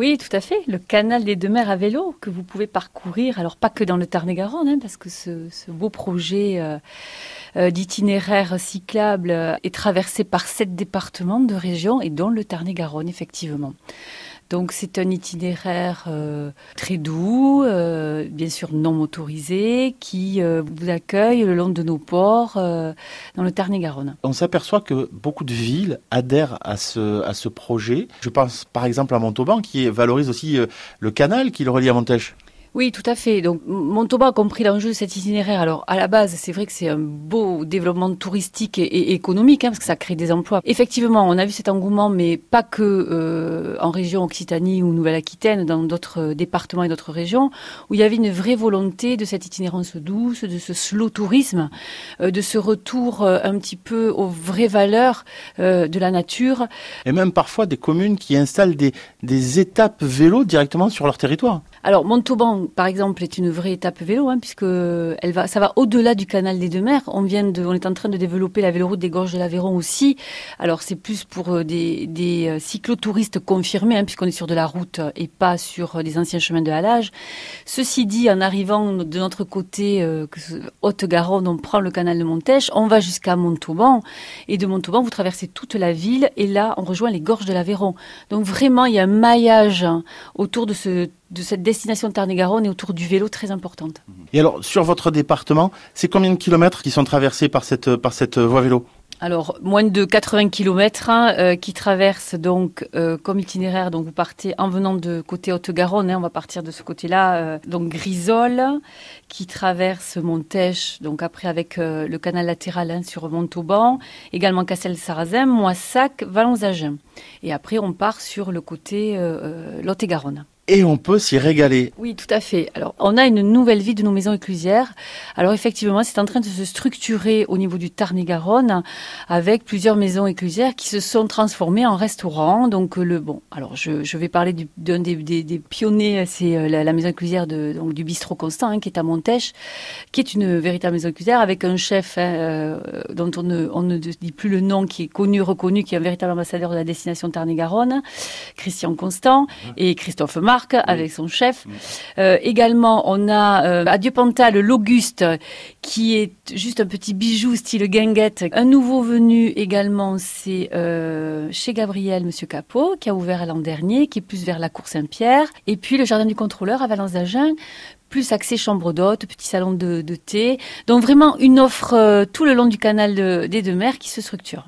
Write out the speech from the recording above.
Oui, tout à fait. Le canal des deux mers à vélo que vous pouvez parcourir, alors pas que dans le Tarn-et-Garonne, hein, parce que ce, beau projet euh, euh, d'itinéraire cyclable est traversé par sept départements de région et dont le Tarn-et-Garonne, effectivement. Donc c'est un itinéraire euh, très doux, euh, bien sûr non motorisé, qui euh, vous accueille le long de nos ports dans le Tarn-et-Garonne. On s'aperçoit que beaucoup de villes adhèrent à ce, à ce projet. Je pense par exemple à Montauban qui valorise aussi le canal qui le relie à Montèche. Oui, tout à fait. Donc Montauban a compris l'enjeu de cet itinéraire. Alors à la base, c'est vrai que c'est un beau développement touristique et, économique, hein, parce que ça crée des emplois. Effectivement, on a vu cet engouement, mais pas que euh, en région Occitanie ou Nouvelle-Aquitaine, dans d'autres euh, départements et d'autres régions, où il y avait une vraie volonté de cette itinérance douce, de ce slow tourisme, euh, de ce retour un petit peu aux vraies valeurs de la nature. Et même parfois des communes qui installent des, des étapes vélo directement sur leur territoire. Alors Montauban, par exemple, est une vraie étape vélo, hein, puisque elle va, ça va au-delà du canal des deux mers. On vient on est en train de développer la véloroute des gorges de l'Aveyron aussi. Alors c'est plus pour euh, des, euh, cyclotouristes confirmés, hein, puisqu'on est sur de la route et pas sur euh, des anciens chemins de halage. Ceci dit, en arrivant de notre côté euh, Haute-Garonne, on prend le canal de Montèche, on va jusqu'à Montauban, et de Montauban, vous traversez toute la ville, et là, on rejoint les gorges de l'Aveyron. Donc vraiment, il y a un maillage hein, autour de ce de cette destination de Tarn-et-Garonne et autour du vélo très importante. Et alors, sur votre département, c'est combien de kilomètres qui sont traversés par cette, par cette voie vélo alors, moins de 80 km hein, euh, qui traversent donc euh, comme itinéraire. Donc, vous partez en venant de côté Haute-Garonne, hein, on va partir de ce côté-là. Euh, donc, Grisol, qui traverse Montèche, donc après avec le canal latéral hein, sur Montauban. Également Cassel-Sarrazin, Moissac, Vallons-Agen. Et après, on part sur le côté Lot-et-Garonne et on peut s'y régaler. Oui, tout à fait. Alors, on a une nouvelle vie de nos maisons éclusières. Alors, effectivement, c'est en train de se structurer au niveau du Tarn-et-Garonne avec plusieurs maisons éclusières qui se sont transformées en restaurants. Donc, le bon, alors je, je vais parler d'un des, des, des, pionniers, c'est euh, la, maison éclusière de, donc, du bistrot Constant, hein, qui est à Montèche, qui est une véritable maison éclusière avec un chef hein, euh, dont on ne, on ne dit plus le nom, qui est connu, reconnu, qui est un véritable ambassadeur de la destination Tarn-et-Garonne, Christian Constant et Christophe Avec son chef. Euh, également, on a euh, à Dieu-Pantal l'Auguste qui est juste un petit bijou style guinguette. Un nouveau venu également, c'est euh, chez Gabriel, Monsieur Capot, qui a ouvert l'an dernier, qui est plus vers la Cour Saint-Pierre. Et puis le Jardin du Contrôleur à Valence d'Agen, plus accès chambre d'hôte, petit salon de, thé. Donc vraiment une offre tout le long du canal des deux mers qui se structure.